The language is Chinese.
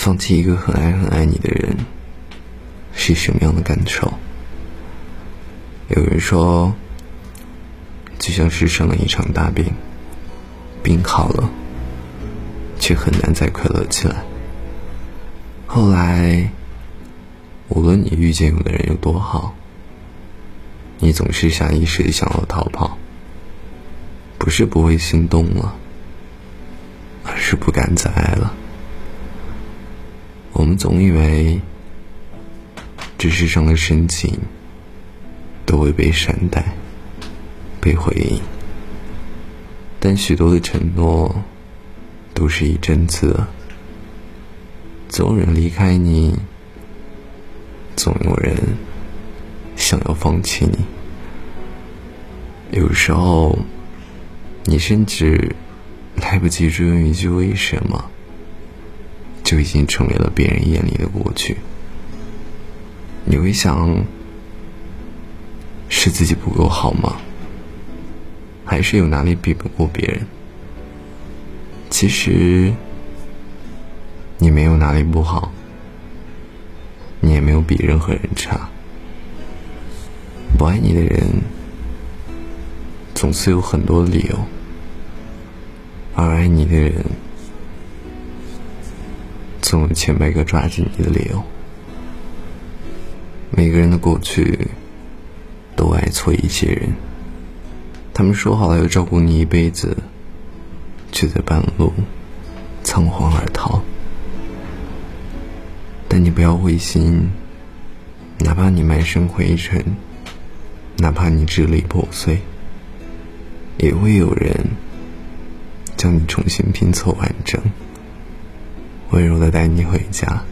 放弃一个很爱很爱你的人是什么样的感受？有人说，就像是生了一场大病，病好了，却很难再快乐起来。后来，无论你遇见有的人有多好，你总是下意识的想要逃跑，不是不会心动了，而是不敢再爱了。我们总以为，这世上的深情都会被善待、被回应，但许多的承诺都是一阵子。总有人离开你，总有人想要放弃你。有时候，你甚至来不及追问一句为什么，已经成为了别人眼里的过去。你会想，是自己不够好吗？还是有哪里比不过别人？其实。你没有哪里不好，你也没有比任何人差。不爱你的人，总是有很多理由；而爱你的人，总有千百个抓紧你的理由。每个人的过去，都爱错一些人。他们说好了要照顾你一辈子，却在半路仓皇而逃。但你不要灰心，哪怕你满身灰尘，哪怕你支离破碎，也会有人将你重新拼凑完整，温柔的带你回家。